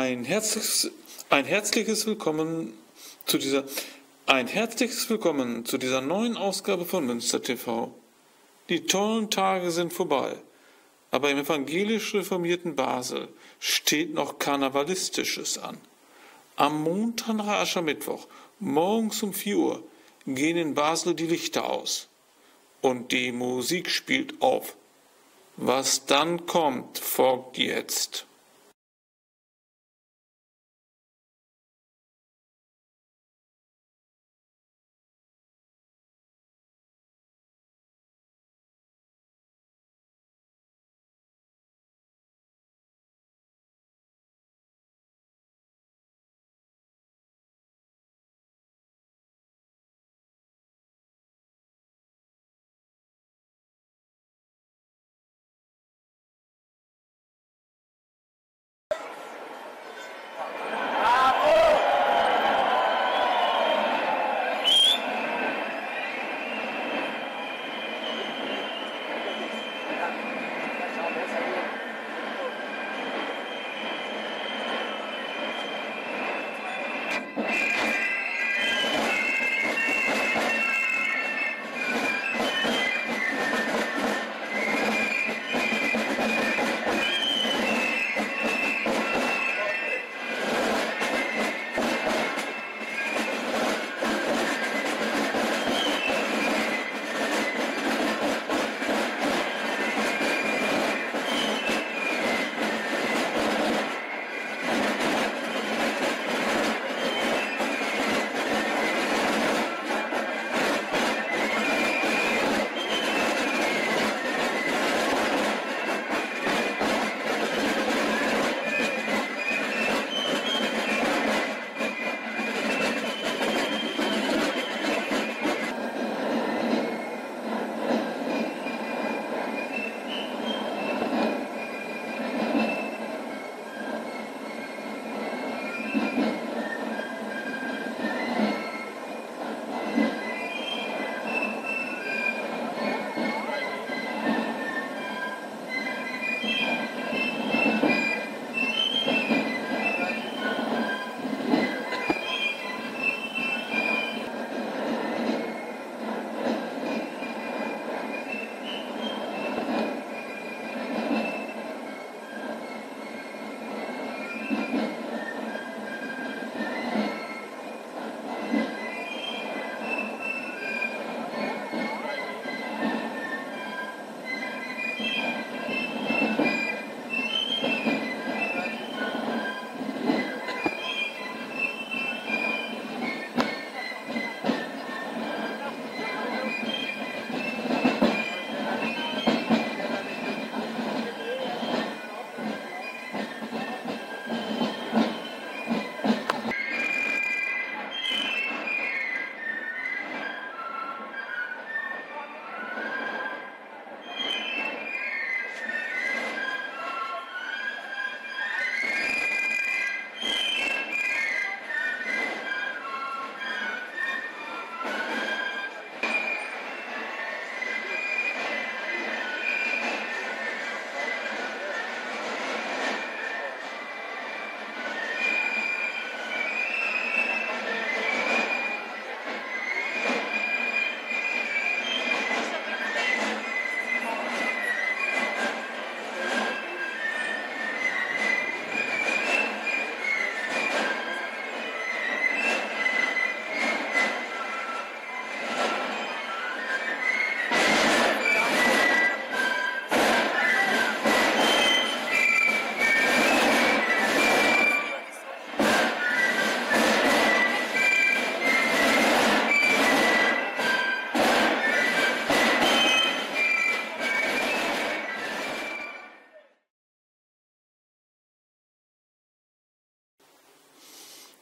Ein herzliches, ein herzliches Willkommen zu dieser ein herzliches Willkommen zu dieser neuen Ausgabe von Münster TV. Die tollen Tage sind vorbei, aber im evangelisch reformierten Basel steht noch Karnevalistisches an. Am Montag nach Aschermittwoch, morgens um 4 Uhr, gehen in Basel die Lichter aus und die Musik spielt auf. Was dann kommt, folgt jetzt.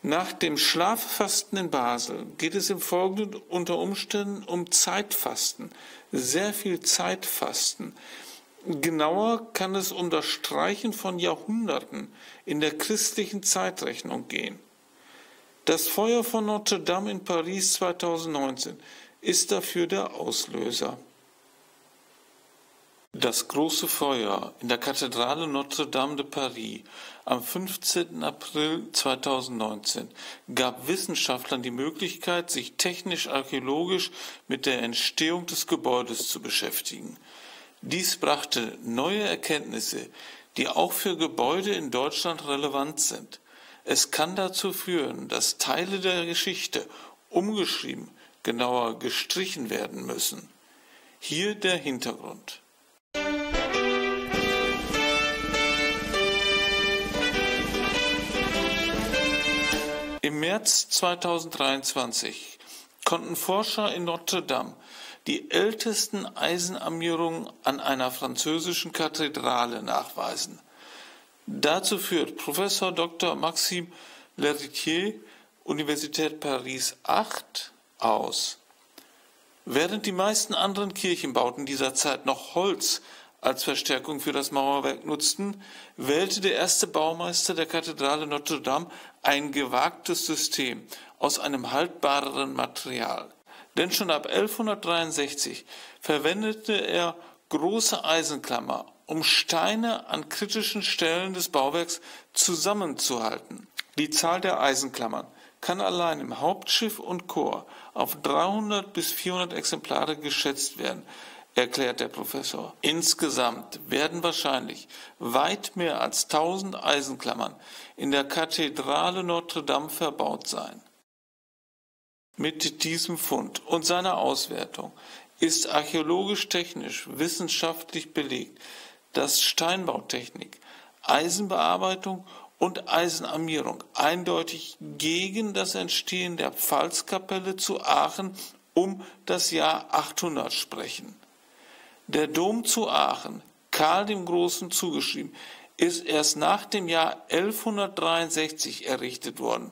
Nach dem Schlaffasten in Basel geht es im Folgenden unter Umständen um Zeitfasten, sehr viel Zeitfasten. Genauer kann es um das Streichen von Jahrhunderten in der christlichen Zeitrechnung gehen. Das Feuer von Notre Dame in Paris 2019 ist dafür der Auslöser. Das große Feuer in der Kathedrale Notre-Dame de Paris am 15. April 2019 gab Wissenschaftlern die Möglichkeit, sich technisch-archäologisch mit der Entstehung des Gebäudes zu beschäftigen. Dies brachte neue Erkenntnisse, die auch für Gebäude in Deutschland relevant sind. Es kann dazu führen, dass Teile der Geschichte umgeschrieben, genauer gestrichen werden müssen. Hier der Hintergrund. Im März 2023 konnten Forscher in Notre Dame die ältesten Eisenarmierungen an einer französischen Kathedrale nachweisen. Dazu führt Professor Dr. Maxime Leritier, Universität Paris 8, aus. Während die meisten anderen Kirchenbauten dieser Zeit noch Holz als Verstärkung für das Mauerwerk nutzten, wählte der erste Baumeister der Kathedrale Notre Dame ein gewagtes System aus einem haltbareren Material. Denn schon ab 1163 verwendete er große Eisenklammer, um Steine an kritischen Stellen des Bauwerks zusammenzuhalten. Die Zahl der Eisenklammern kann allein im Hauptschiff und Chor auf 300 bis 400 Exemplare geschätzt werden, erklärt der Professor. Insgesamt werden wahrscheinlich weit mehr als 1000 Eisenklammern in der Kathedrale Notre Dame verbaut sein. Mit diesem Fund und seiner Auswertung ist archäologisch-technisch wissenschaftlich belegt, dass Steinbautechnik, Eisenbearbeitung und Eisenarmierung eindeutig gegen das Entstehen der Pfalzkapelle zu Aachen um das Jahr 800 sprechen. Der Dom zu Aachen, Karl dem Großen zugeschrieben, ist erst nach dem Jahr 1163 errichtet worden,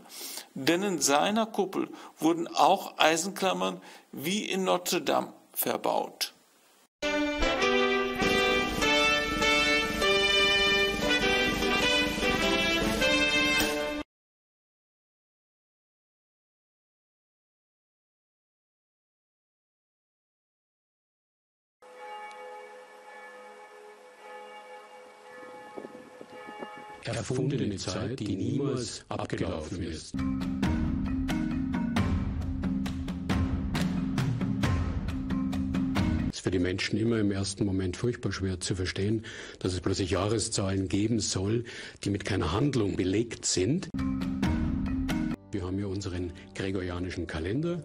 denn in seiner Kuppel wurden auch Eisenklammern wie in Notre Dame verbaut. Erfundene Zeit, die niemals abgelaufen ist. Es ist für die Menschen immer im ersten Moment furchtbar schwer zu verstehen, dass es plötzlich Jahreszahlen geben soll, die mit keiner Handlung belegt sind. Wir haben ja unseren gregorianischen Kalender,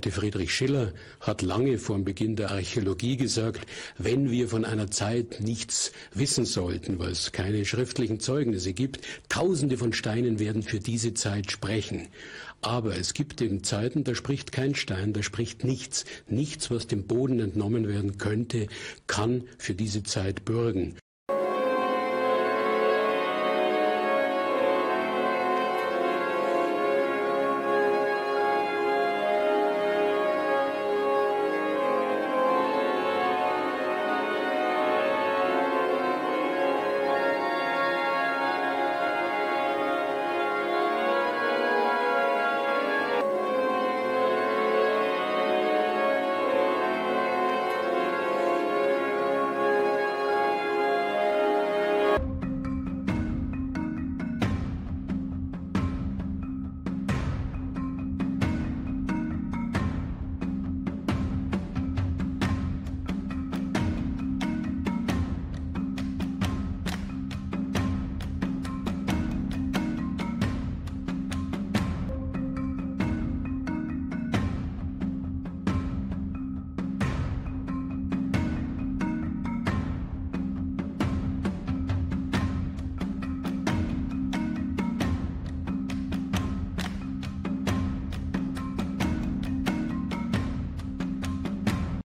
alte Friedrich Schiller hat lange vor dem Beginn der Archäologie gesagt, wenn wir von einer Zeit nichts wissen sollten, weil es keine schriftlichen Zeugnisse gibt, tausende von Steinen werden für diese Zeit sprechen. Aber es gibt eben Zeiten, da spricht kein Stein, da spricht nichts. Nichts, was dem Boden entnommen werden könnte, kann für diese Zeit bürgen.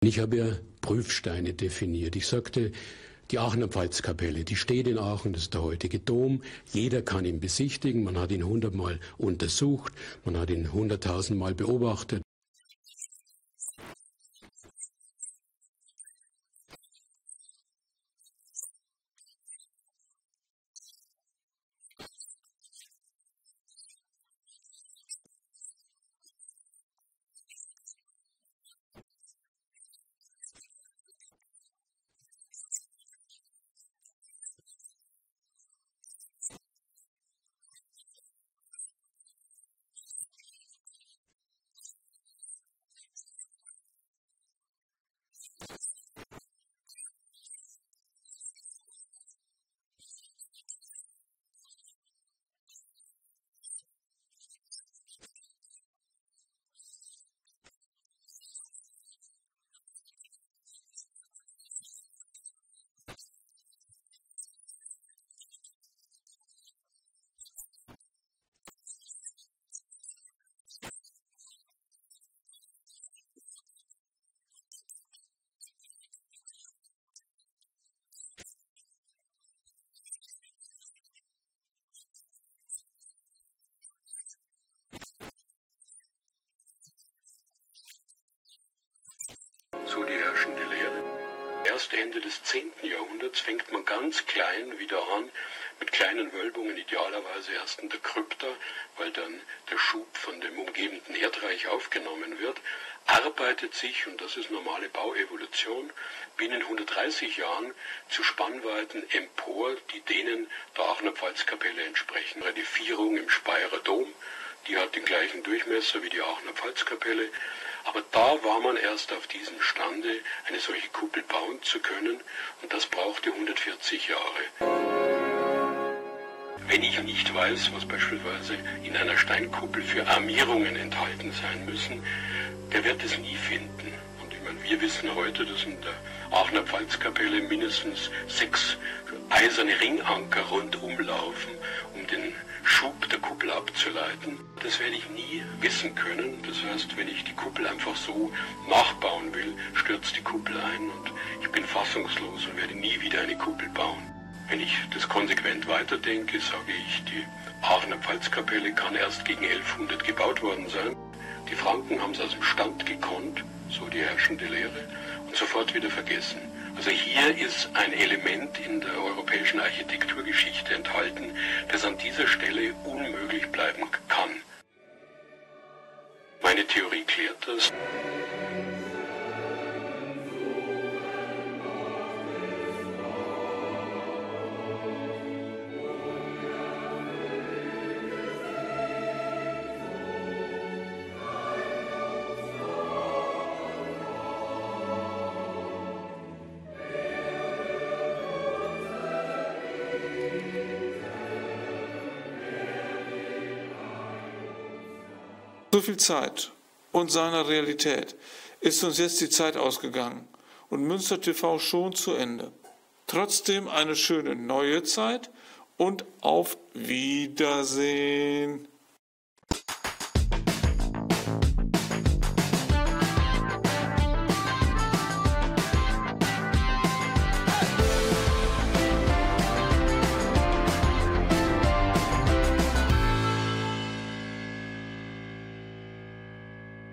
Ich habe ja Prüfsteine definiert. Ich sagte, die Aachener Pfalzkapelle, die steht in Aachen, das ist der heutige Dom. Jeder kann ihn besichtigen. Man hat ihn hundertmal untersucht, man hat ihn hunderttausendmal beobachtet. Ende des 10. Jahrhunderts fängt man ganz klein wieder an, mit kleinen Wölbungen, idealerweise erst in der Krypta, weil dann der Schub von dem umgebenden Erdreich aufgenommen wird, arbeitet sich, und das ist normale Bauevolution, binnen 130 Jahren zu Spannweiten empor, die denen der Aachener Pfalzkapelle entsprechen. Die Vierung im Speyerer Dom, die hat den gleichen Durchmesser wie die Aachener Pfalzkapelle, aber da war man erst auf diesem Stande, eine solche Kuppel bauen zu können, und das brauchte 140 Jahre. Wenn ich nicht weiß, was beispielsweise in einer Steinkuppel für Armierungen enthalten sein müssen, der wird es nie finden. Und ich meine, wir wissen heute, dass in der Aachener Pfalzkapelle mindestens sechs eiserne Ringanker rundum laufen, um den Schub der Kuppel abzuleiten. Das werde ich nie wissen können. Das heißt, wenn ich die Kuppel einfach so nachbauen will, stürzt die Kuppel ein und ich bin fassungslos und werde nie wieder eine Kuppel bauen. Wenn ich das konsequent weiterdenke, sage ich, die Aachener Pfalzkapelle kann erst gegen 1100 gebaut worden sein. Die Franken haben es aus dem Stand gekonnt, so die herrschende Lehre, und sofort wieder vergessen. Also hier ist ein Element in der europäischen Architekturgeschichte enthalten, das an dieser Stelle unmöglich bleiben kann. Meine Theorie klärt das. So viel Zeit und seiner Realität ist uns jetzt die Zeit ausgegangen und Münster TV schon zu Ende. Trotzdem eine schöne neue Zeit und auf Wiedersehen.